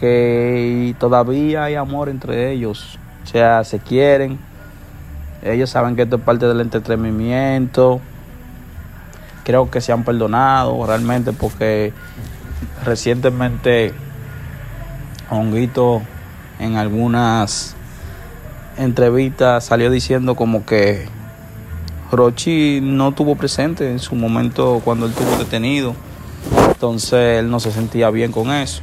Que todavía hay amor entre ellos, o sea, se quieren, ellos saben que esto es parte del entretenimiento, creo que se han perdonado realmente porque recientemente Honguito en algunas entrevistas salió diciendo como que Rochi no tuvo presente en su momento cuando él tuvo detenido, entonces él no se sentía bien con eso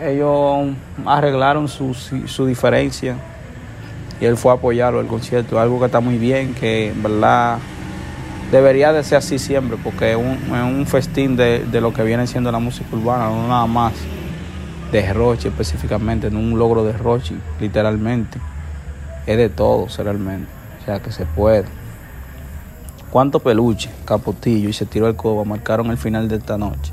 Ellos arreglaron su, su diferencia y él fue a apoyarlo al concierto, algo que está muy bien, que verdad debería de ser así siempre, porque es un, un festín de, de, lo que viene siendo la música urbana, no nada más de Roche específicamente, no un logro de Roche, literalmente, es de todos realmente, o sea que se puede. ¿Cuánto peluche, capotillo y se tiró el cobo marcaron el final de esta noche?